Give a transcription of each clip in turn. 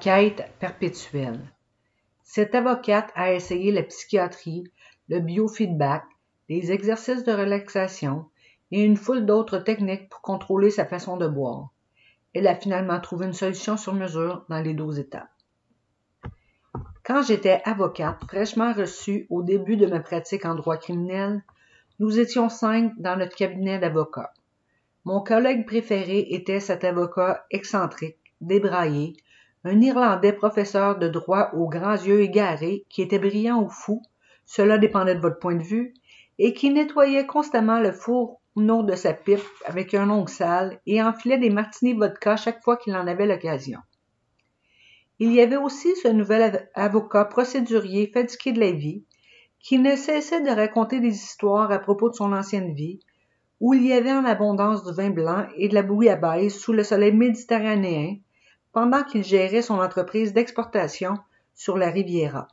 Quête perpétuelle. Cette avocate a essayé la psychiatrie, le biofeedback, les exercices de relaxation et une foule d'autres techniques pour contrôler sa façon de boire. Elle a finalement trouvé une solution sur mesure dans les douze étapes. Quand j'étais avocate, fraîchement reçue au début de ma pratique en droit criminel, nous étions cinq dans notre cabinet d'avocats. Mon collègue préféré était cet avocat excentrique, débraillé, un Irlandais professeur de droit aux grands yeux égarés, qui était brillant ou fou, cela dépendait de votre point de vue, et qui nettoyait constamment le fourneau de sa pipe avec un ongle sale et enfilait des martinis vodka chaque fois qu'il en avait l'occasion. Il y avait aussi ce nouvel avocat procédurier fatigué de la vie, qui ne cessait de raconter des histoires à propos de son ancienne vie, où il y avait en abondance du vin blanc et de la bouillabaisse sous le soleil méditerranéen, pendant qu'il gérait son entreprise d'exportation sur la Riviera.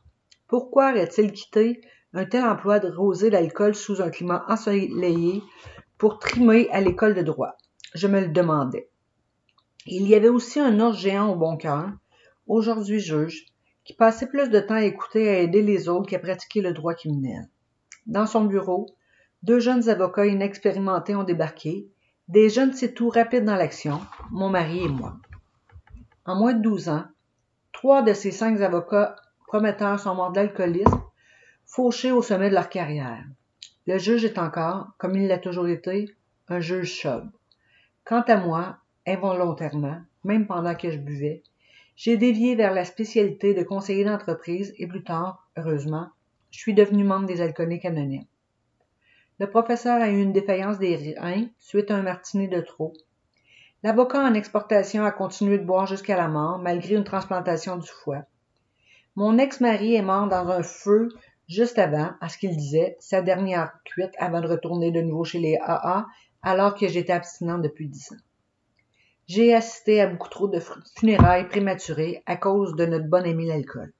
Pourquoi aurait-il quitté un tel emploi de roser l'alcool sous un climat ensoleillé pour trimer à l'école de droit? Je me le demandais. Il y avait aussi un ours géant au bon cœur, aujourd'hui juge, qui passait plus de temps à écouter et à aider les autres qu'à pratiquer le droit criminel. Dans son bureau, deux jeunes avocats inexpérimentés ont débarqué, des jeunes c'est tout rapides dans l'action, mon mari et moi. En moins de douze ans, trois de ces cinq avocats prometteurs sont morts d'alcoolisme, fauchés au sommet de leur carrière. Le juge est encore, comme il l'a toujours été, un juge sobre. Quant à moi, involontairement, même pendant que je buvais, j'ai dévié vers la spécialité de conseiller d'entreprise et plus tard, heureusement, je suis devenu membre des alcooliques anonymes. Le professeur a eu une défaillance des reins suite à un martini de trop. L'avocat en exportation a continué de boire jusqu'à la mort, malgré une transplantation du foie. Mon ex-mari est mort dans un feu juste avant, à ce qu'il disait, sa dernière cuite avant de retourner de nouveau chez les AA, alors que j'étais abstinent depuis dix ans. J'ai assisté à beaucoup trop de funérailles prématurées à cause de notre bon ami l'alcool.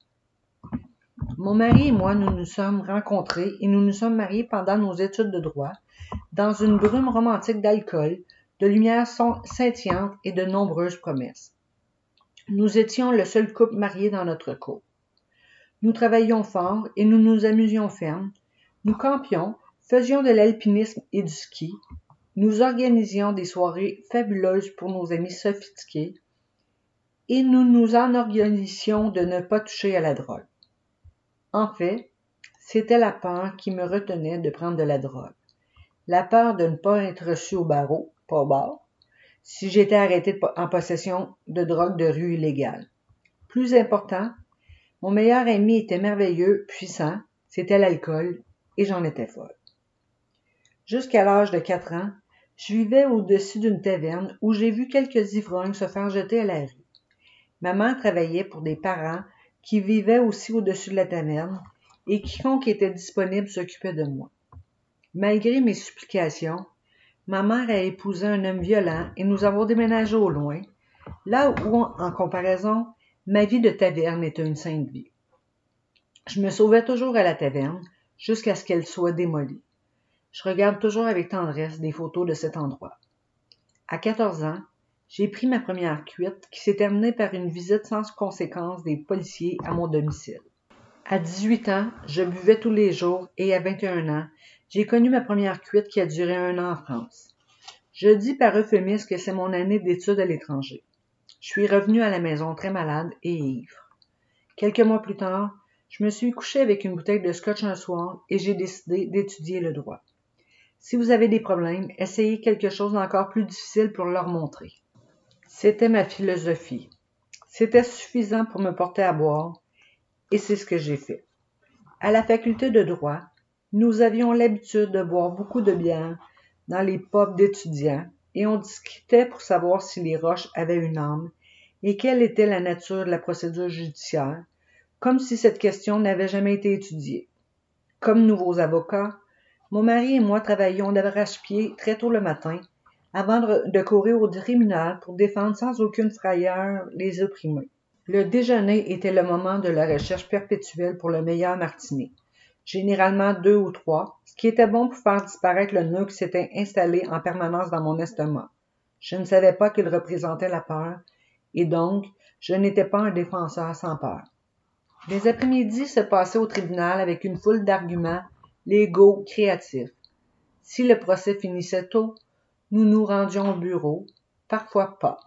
Mon mari et moi, nous nous sommes rencontrés et nous nous sommes mariés pendant nos études de droit, dans une brume romantique d'alcool, de lumière scintillante et de nombreuses promesses. Nous étions le seul couple marié dans notre cour. Nous travaillions fort et nous nous amusions ferme. Nous campions, faisions de l'alpinisme et du ski. Nous organisions des soirées fabuleuses pour nos amis sophistiqués et nous nous enorgueillissions de ne pas toucher à la drogue. En fait, c'était la peur qui me retenait de prendre de la drogue. La peur de ne pas être reçu au barreau, pas au si j'étais arrêté en possession de drogue de rue illégale. Plus important, mon meilleur ami était merveilleux, puissant, c'était l'alcool, et j'en étais folle. Jusqu'à l'âge de quatre ans, je vivais au-dessus d'une taverne où j'ai vu quelques ivrognes se faire jeter à la rue. Ma mère travaillait pour des parents qui vivaient aussi au-dessus de la taverne, et quiconque était disponible s'occupait de moi. Malgré mes supplications, ma mère a épousé un homme violent et nous avons déménagé au loin, là où, en comparaison, ma vie de taverne était une sainte vie. Je me sauvais toujours à la taverne jusqu'à ce qu'elle soit démolie. Je regarde toujours avec tendresse des photos de cet endroit. À 14 ans, j'ai pris ma première cuite qui s'est terminée par une visite sans conséquence des policiers à mon domicile. À 18 ans, je buvais tous les jours et à 21 ans, j'ai connu ma première cuite qui a duré un an en France. Je dis par euphémisme que c'est mon année d'études à l'étranger. Je suis revenu à la maison très malade et ivre. Quelques mois plus tard, je me suis couché avec une bouteille de scotch un soir et j'ai décidé d'étudier le droit. Si vous avez des problèmes, essayez quelque chose d'encore plus difficile pour leur montrer. C'était ma philosophie. C'était suffisant pour me porter à boire, et c'est ce que j'ai fait. À la faculté de droit, nous avions l'habitude de boire beaucoup de bière dans les pubs d'étudiants, et on discutait pour savoir si les roches avaient une âme et quelle était la nature de la procédure judiciaire, comme si cette question n'avait jamais été étudiée. Comme nouveaux avocats, mon mari et moi travaillions d'arrache-pied très tôt le matin avant de courir au tribunal pour défendre sans aucune frayeur les opprimés. Le déjeuner était le moment de la recherche perpétuelle pour le meilleur martinet, généralement deux ou trois, ce qui était bon pour faire disparaître le nœud qui s'était installé en permanence dans mon estomac. Je ne savais pas qu'il représentait la peur, et donc je n'étais pas un défenseur sans peur. Les après-midi se passaient au tribunal avec une foule d'arguments légaux créatifs. Si le procès finissait tôt, nous nous rendions au bureau, parfois pas.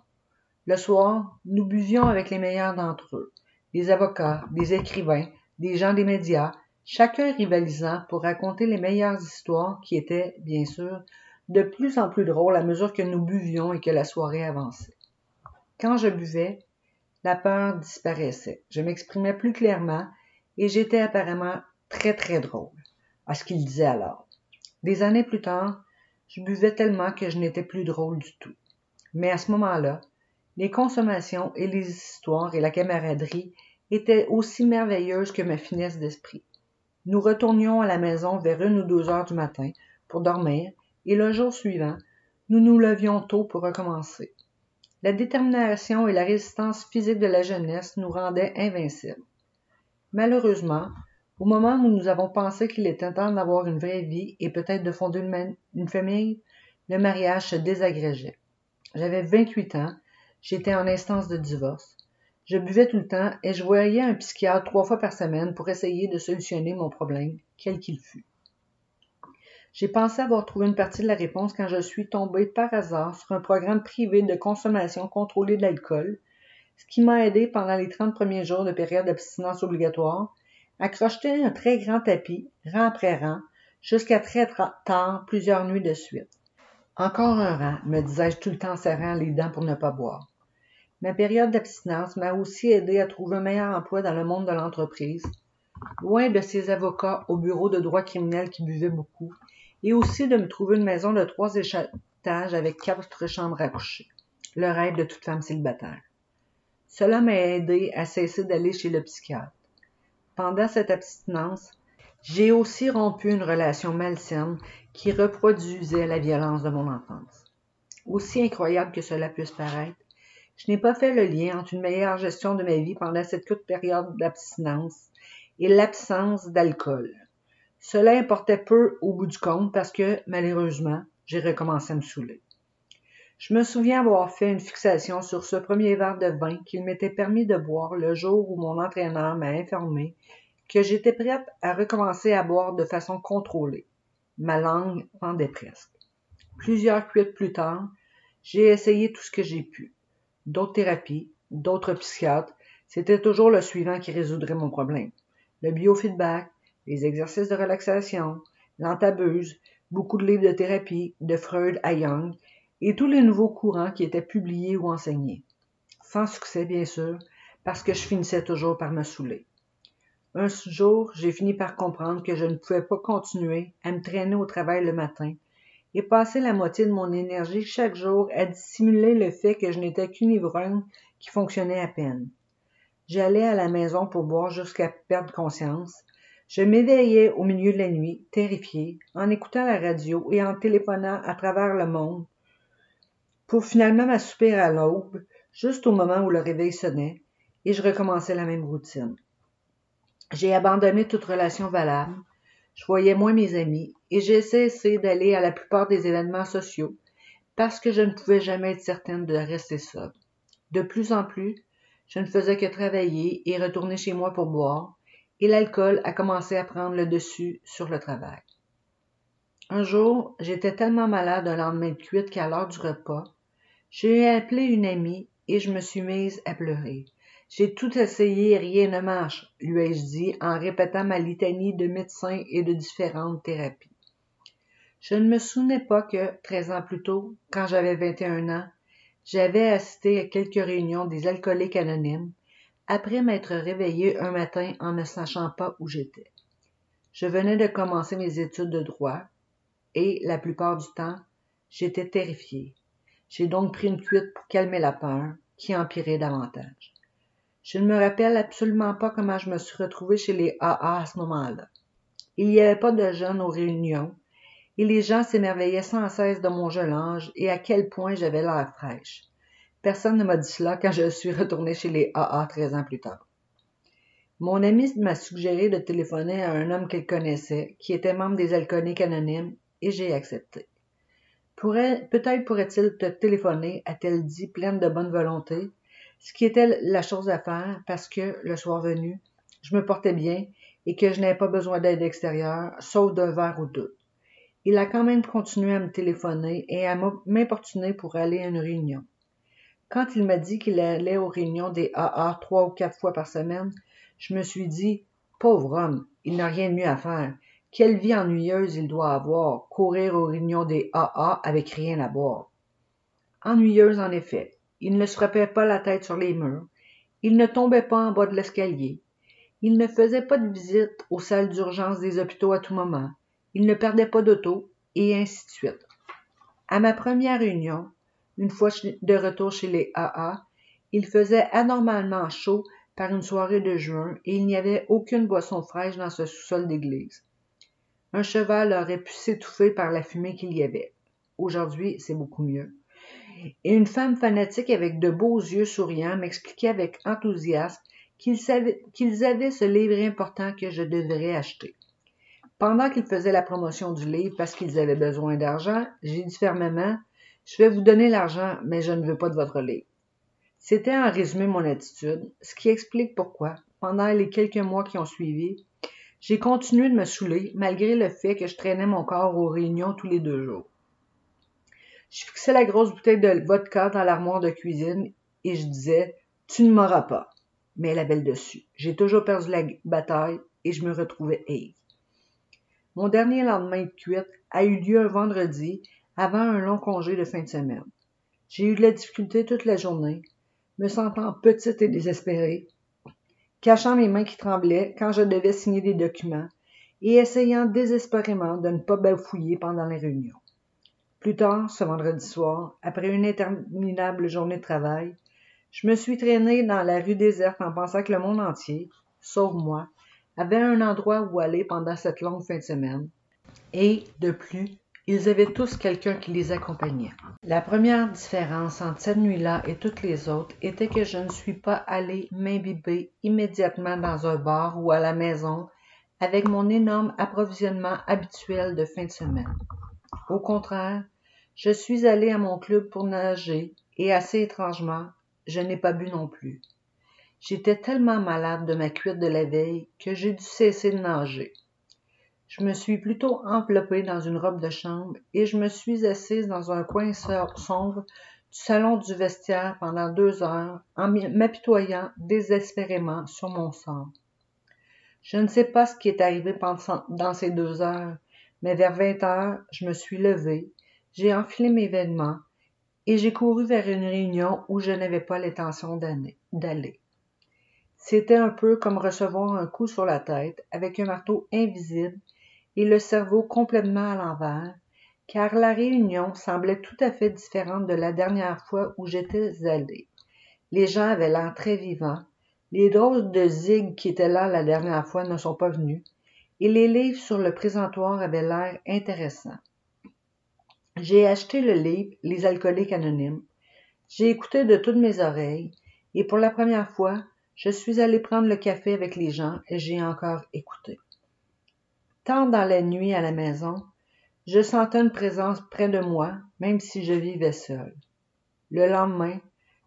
Le soir, nous buvions avec les meilleurs d'entre eux, des avocats, des écrivains, des gens des médias, chacun rivalisant pour raconter les meilleures histoires qui étaient, bien sûr, de plus en plus drôles à mesure que nous buvions et que la soirée avançait. Quand je buvais, la peur disparaissait. Je m'exprimais plus clairement et j'étais apparemment très très drôle, à ce qu'il disait alors. Des années plus tard, je buvais tellement que je n'étais plus drôle du tout. Mais à ce moment-là, les consommations et les histoires et la camaraderie étaient aussi merveilleuses que ma finesse d'esprit. Nous retournions à la maison vers une ou deux heures du matin pour dormir, et le jour suivant, nous nous levions tôt pour recommencer. La détermination et la résistance physique de la jeunesse nous rendaient invincibles. Malheureusement, au moment où nous avons pensé qu'il était temps d'avoir une vraie vie et peut-être de fonder une, famille, le mariage se désagrégeait. J'avais 28 ans, j'étais en instance de divorce. Je buvais tout le temps et je voyais un psychiatre trois fois par semaine pour essayer de solutionner mon problème, quel qu'il fût. J'ai pensé avoir trouvé une partie de la réponse quand je suis tombé par hasard sur un programme privé de consommation contrôlée d'alcool, ce qui m'a aidé pendant les 30 premiers jours de période d'abstinence obligatoire à crocheter un très grand tapis, rang après rang, jusqu'à très tard, plusieurs nuits de suite. Encore un rang, me disais-je tout le temps serrant les dents pour ne pas boire. Ma période d'abstinence m'a aussi aidé à trouver un meilleur emploi dans le monde de l'entreprise, loin de ces avocats au bureau de droit criminel qui buvaient beaucoup, et aussi de me trouver une maison de trois étages avec quatre chambres à coucher, le rêve de toute femme célibataire. Cela m'a aidé à cesser d'aller chez le psychiatre. Pendant cette abstinence, j'ai aussi rompu une relation malsaine qui reproduisait la violence de mon enfance. Aussi incroyable que cela puisse paraître, je n'ai pas fait le lien entre une meilleure gestion de ma vie pendant cette courte période d'abstinence et l'absence d'alcool. Cela importait peu au bout du compte parce que, malheureusement, j'ai recommencé à me saouler. Je me souviens avoir fait une fixation sur ce premier verre de vin qu'il m'était permis de boire le jour où mon entraîneur m'a informé que j'étais prête à recommencer à boire de façon contrôlée. Ma langue pendait presque. Plusieurs cuites plus tard, j'ai essayé tout ce que j'ai pu d'autres thérapies, d'autres psychiatres, c'était toujours le suivant qui résoudrait mon problème. Le biofeedback, les exercices de relaxation, l'antabuse, beaucoup de livres de thérapie, de Freud à Young, et tous les nouveaux courants qui étaient publiés ou enseignés. Sans succès, bien sûr, parce que je finissais toujours par me saouler. Un jour, j'ai fini par comprendre que je ne pouvais pas continuer à me traîner au travail le matin et passer la moitié de mon énergie chaque jour à dissimuler le fait que je n'étais qu'une ivrogne qui fonctionnait à peine. J'allais à la maison pour boire jusqu'à perdre conscience. Je m'éveillais au milieu de la nuit, terrifié, en écoutant la radio et en téléphonant à travers le monde, pour finalement m'assoupir à l'aube, juste au moment où le réveil sonnait, et je recommençais la même routine. J'ai abandonné toute relation valable, je voyais moins mes amis et j'ai cessé d'aller à la plupart des événements sociaux parce que je ne pouvais jamais être certaine de rester sobre. De plus en plus, je ne faisais que travailler et retourner chez moi pour boire, et l'alcool a commencé à prendre le dessus sur le travail. Un jour, j'étais tellement malade un lendemain de cuite qu'à l'heure du repas, j'ai appelé une amie et je me suis mise à pleurer. J'ai tout essayé rien ne marche, lui ai-je dit en répétant ma litanie de médecins et de différentes thérapies. Je ne me souvenais pas que, treize ans plus tôt, quand j'avais 21 ans, j'avais assisté à quelques réunions des alcooliques anonymes après m'être réveillé un matin en ne sachant pas où j'étais. Je venais de commencer mes études de droit et, la plupart du temps, j'étais terrifié. J'ai donc pris une cuite pour calmer la peur, qui empirait davantage. Je ne me rappelle absolument pas comment je me suis retrouvée chez les AA à ce moment-là. Il n'y avait pas de jeunes aux réunions, et les gens s'émerveillaient sans cesse de mon jeune âge et à quel point j'avais l'air fraîche. Personne ne m'a dit cela quand je suis retournée chez les AA treize ans plus tard. Mon ami m'a suggéré de téléphoner à un homme qu'elle connaissait, qui était membre des alcooliques anonymes, et j'ai accepté. Peut-être pourrait-il te téléphoner, a-t-elle dit, pleine de bonne volonté, ce qui était la chose à faire parce que, le soir venu, je me portais bien et que je n'avais pas besoin d'aide extérieure, sauf d'un verre ou deux. Il a quand même continué à me téléphoner et à m'importuner pour aller à une réunion. Quand il m'a dit qu'il allait aux réunions des AA trois ou quatre fois par semaine, je me suis dit, pauvre homme, il n'a rien de mieux à faire. Quelle vie ennuyeuse il doit avoir, courir aux réunions des AA avec rien à boire. Ennuyeuse en effet. Il ne se frappait pas la tête sur les murs. Il ne tombait pas en bas de l'escalier. Il ne faisait pas de visite aux salles d'urgence des hôpitaux à tout moment. Il ne perdait pas d'auto, et ainsi de suite. À ma première réunion, une fois de retour chez les AA, il faisait anormalement chaud par une soirée de juin et il n'y avait aucune boisson fraîche dans ce sous-sol d'église. Un cheval aurait pu s'étouffer par la fumée qu'il y avait. Aujourd'hui, c'est beaucoup mieux. Et une femme fanatique avec de beaux yeux souriants m'expliquait avec enthousiasme qu'ils avaient ce livre important que je devrais acheter. Pendant qu'ils faisaient la promotion du livre parce qu'ils avaient besoin d'argent, j'ai dit fermement je vais vous donner l'argent, mais je ne veux pas de votre livre. C'était en résumé mon attitude, ce qui explique pourquoi, pendant les quelques mois qui ont suivi, j'ai continué de me saouler malgré le fait que je traînais mon corps aux réunions tous les deux jours. Je fixais la grosse bouteille de vodka dans l'armoire de cuisine et je disais Tu ne m'auras pas. Mais elle avait le dessus. J'ai toujours perdu la bataille et je me retrouvais aigre. Mon dernier lendemain de cuite a eu lieu un vendredi avant un long congé de fin de semaine. J'ai eu de la difficulté toute la journée, me sentant petite et désespérée, cachant mes mains qui tremblaient quand je devais signer des documents et essayant désespérément de ne pas bafouiller pendant les réunions. Plus tard, ce vendredi soir, après une interminable journée de travail, je me suis traînée dans la rue déserte en pensant que le monde entier, sauf moi, avait un endroit où aller pendant cette longue fin de semaine. Et, de plus, ils avaient tous quelqu'un qui les accompagnait. La première différence entre cette nuit-là et toutes les autres était que je ne suis pas allée m'imbiber immédiatement dans un bar ou à la maison avec mon énorme approvisionnement habituel de fin de semaine. Au contraire, je suis allée à mon club pour nager et assez étrangement, je n'ai pas bu non plus. J'étais tellement malade de ma cuite de la veille que j'ai dû cesser de nager. Je me suis plutôt enveloppée dans une robe de chambre et je me suis assise dans un coin sombre du salon du vestiaire pendant deux heures en m'apitoyant désespérément sur mon sort. Je ne sais pas ce qui est arrivé dans ces deux heures, mais vers vingt heures, je me suis levée, j'ai enfilé mes vêtements et j'ai couru vers une réunion où je n'avais pas l'intention d'aller. C'était un peu comme recevoir un coup sur la tête avec un marteau invisible et le cerveau complètement à l'envers, car la réunion semblait tout à fait différente de la dernière fois où j'étais allée. Les gens avaient l'air très vivants, les drôles de zig qui étaient là la dernière fois ne sont pas venus, et les livres sur le présentoir avaient l'air intéressants. J'ai acheté le livre Les alcooliques anonymes. J'ai écouté de toutes mes oreilles, et pour la première fois, je suis allé prendre le café avec les gens et j'ai encore écouté. Tant dans la nuit à la maison, je sentais une présence près de moi, même si je vivais seul. Le lendemain,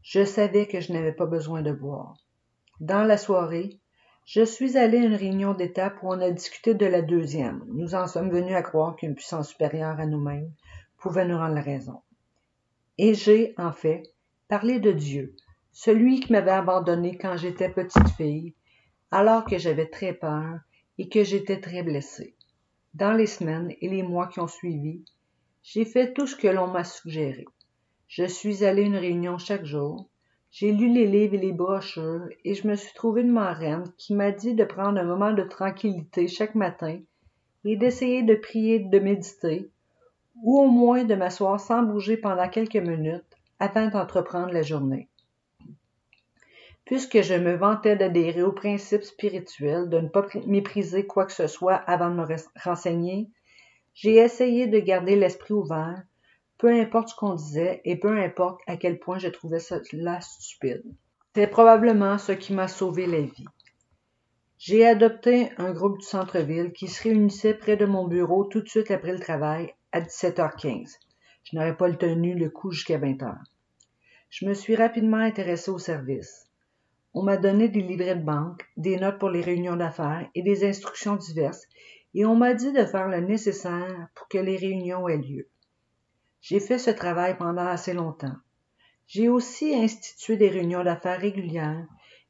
je savais que je n'avais pas besoin de boire. Dans la soirée, je suis allé à une réunion d'étape où on a discuté de la deuxième. Nous en sommes venus à croire qu'une puissance supérieure à nous-mêmes pouvait nous rendre raison. Et j'ai, en fait, parlé de Dieu, celui qui m'avait abandonné quand j'étais petite fille, alors que j'avais très peur et que j'étais très blessée. Dans les semaines et les mois qui ont suivi, j'ai fait tout ce que l'on m'a suggéré. Je suis allée à une réunion chaque jour, j'ai lu les livres et les brochures et je me suis trouvée une marraine qui m'a dit de prendre un moment de tranquillité chaque matin et d'essayer de prier, de méditer, ou au moins de m'asseoir sans bouger pendant quelques minutes afin d'entreprendre la journée. Puisque je me vantais d'adhérer aux principes spirituels, de ne pas mépriser quoi que ce soit avant de me renseigner, j'ai essayé de garder l'esprit ouvert, peu importe ce qu'on disait et peu importe à quel point je trouvais cela stupide. C'est probablement ce qui m'a sauvé la vie. J'ai adopté un groupe du centre-ville qui se réunissait près de mon bureau tout de suite après le travail à 17h15. Je n'aurais pas tenu le coup jusqu'à 20h. je me suis rapidement intéressé au service. On m'a donné des livrets de banque, des notes pour les réunions d'affaires et des instructions diverses, et on m'a dit de faire le nécessaire pour que les réunions aient lieu. J'ai fait ce travail pendant assez longtemps. J'ai aussi institué des réunions d'affaires régulières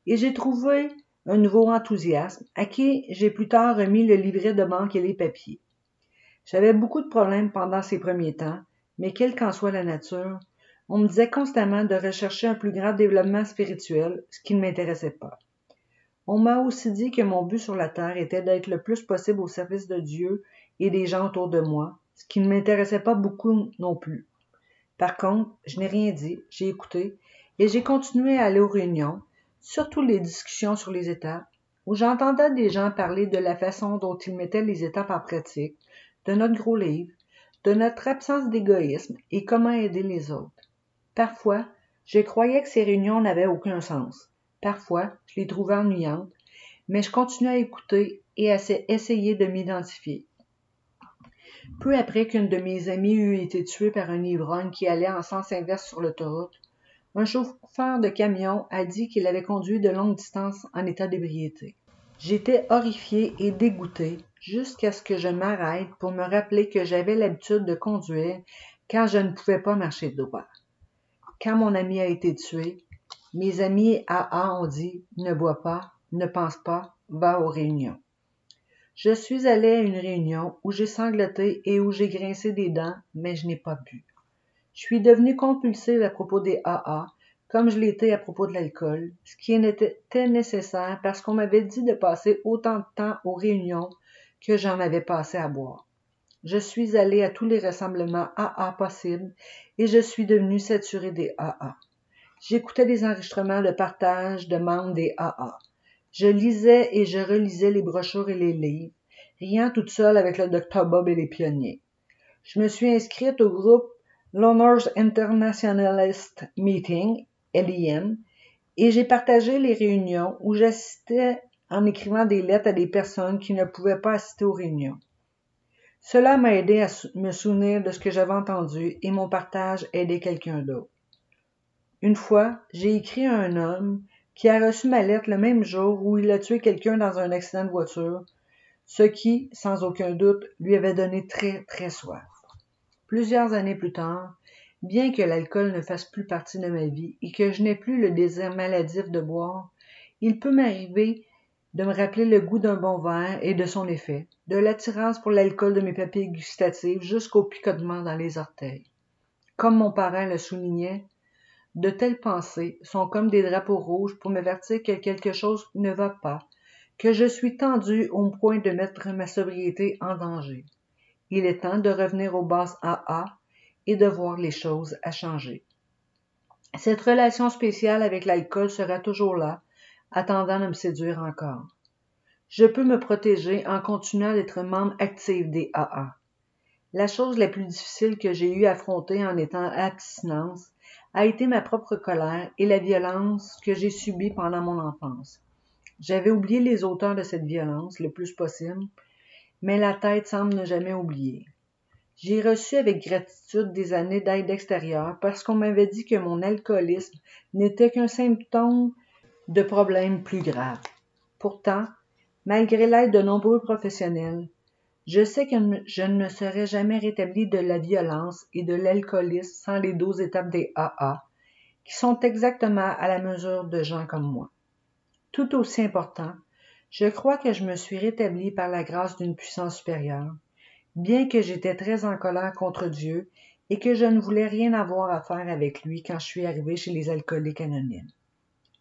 et j'ai trouvé un nouveau enthousiasme à qui j'ai plus tard remis le livret de banque et les papiers. J'avais beaucoup de problèmes pendant ces premiers temps, mais quelle qu'en soit la nature, on me disait constamment de rechercher un plus grand développement spirituel, ce qui ne m'intéressait pas. On m'a aussi dit que mon but sur la terre était d'être le plus possible au service de Dieu et des gens autour de moi, ce qui ne m'intéressait pas beaucoup non plus. Par contre, je n'ai rien dit, j'ai écouté, et j'ai continué à aller aux réunions, surtout les discussions sur les étapes, où j'entendais des gens parler de la façon dont ils mettaient les étapes en pratique, de notre gros livre, de notre absence d'égoïsme et comment aider les autres. Parfois, je croyais que ces réunions n'avaient aucun sens. Parfois, je les trouvais ennuyantes, mais je continuais à écouter et à essayer de m'identifier. Peu après qu'une de mes amies eut été tuée par un ivrogne qui allait en sens inverse sur l'autoroute, un chauffeur de camion a dit qu'il avait conduit de longues distances en état d'ébriété. J'étais horrifié et dégoûté jusqu'à ce que je m'arrête pour me rappeler que j'avais l'habitude de conduire quand je ne pouvais pas marcher droit. Quand mon ami a été tué, mes amis AA ont dit ne bois pas, ne pense pas, va aux réunions. Je suis allé à une réunion où j'ai sangloté et où j'ai grincé des dents, mais je n'ai pas bu. Je suis devenu compulsive à propos des AA, comme je l'étais à propos de l'alcool, ce qui était nécessaire parce qu'on m'avait dit de passer autant de temps aux réunions que j'en avais passé à boire. Je suis allé à tous les rassemblements AA possibles et je suis devenu saturé des AA. J'écoutais des enregistrements de partage de membres des AA. Je lisais et je relisais les brochures et les livres, riant toute seule avec le Dr Bob et les pionniers. Je me suis inscrite au groupe Loners Internationalist Meeting, LIM, et j'ai partagé les réunions où j'assistais en écrivant des lettres à des personnes qui ne pouvaient pas assister aux réunions. Cela m'a aidé à me souvenir de ce que j'avais entendu et mon partage a aidé quelqu'un d'autre. Une fois, j'ai écrit à un homme qui a reçu ma lettre le même jour où il a tué quelqu'un dans un accident de voiture, ce qui, sans aucun doute, lui avait donné très, très soif. Plusieurs années plus tard, bien que l'alcool ne fasse plus partie de ma vie et que je n'ai plus le désir maladif de boire, il peut m'arriver de me rappeler le goût d'un bon verre et de son effet, de l'attirance pour l'alcool de mes papilles gustatives jusqu'au picotement dans les orteils. Comme mon parent le soulignait, de telles pensées sont comme des drapeaux rouges pour m'avertir que quelque chose ne va pas, que je suis tendu au point de mettre ma sobriété en danger. Il est temps de revenir aux bases AA et de voir les choses à changer. Cette relation spéciale avec l'alcool sera toujours là, attendant de me séduire encore. Je peux me protéger en continuant d'être membre actif des AA. La chose la plus difficile que j'ai eu à affronter en étant abstinence a été ma propre colère et la violence que j'ai subie pendant mon enfance. J'avais oublié les auteurs de cette violence le plus possible, mais la tête semble ne jamais oublier. J'ai reçu avec gratitude des années d'aide extérieure parce qu'on m'avait dit que mon alcoolisme n'était qu'un symptôme de problèmes plus graves. Pourtant, malgré l'aide de nombreux professionnels, je sais que je ne me serais jamais rétabli de la violence et de l'alcoolisme sans les douze étapes des AA, qui sont exactement à la mesure de gens comme moi. Tout aussi important, je crois que je me suis rétabli par la grâce d'une puissance supérieure, bien que j'étais très en colère contre Dieu et que je ne voulais rien avoir à faire avec lui quand je suis arrivé chez les alcooliques anonymes.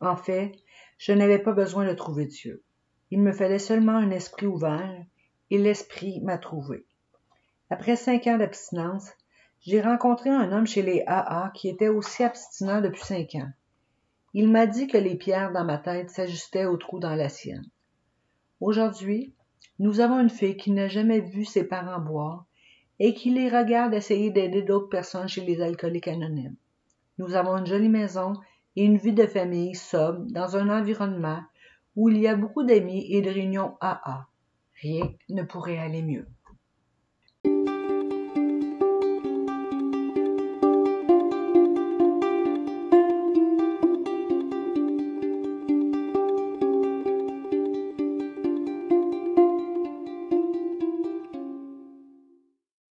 En fait, je n'avais pas besoin de trouver Dieu. Il me fallait seulement un esprit ouvert, et l'esprit m'a trouvé. Après cinq ans d'abstinence, j'ai rencontré un homme chez les AA qui était aussi abstinent depuis cinq ans. Il m'a dit que les pierres dans ma tête s'ajustaient aux trous dans la sienne. Aujourd'hui, nous avons une fille qui n'a jamais vu ses parents boire et qui les regarde essayer d'aider d'autres personnes chez les alcooliques anonymes. Nous avons une jolie maison et une vie de famille sobre dans un environnement où il y a beaucoup d'amis et de réunions AA. Rien ne pourrait aller mieux.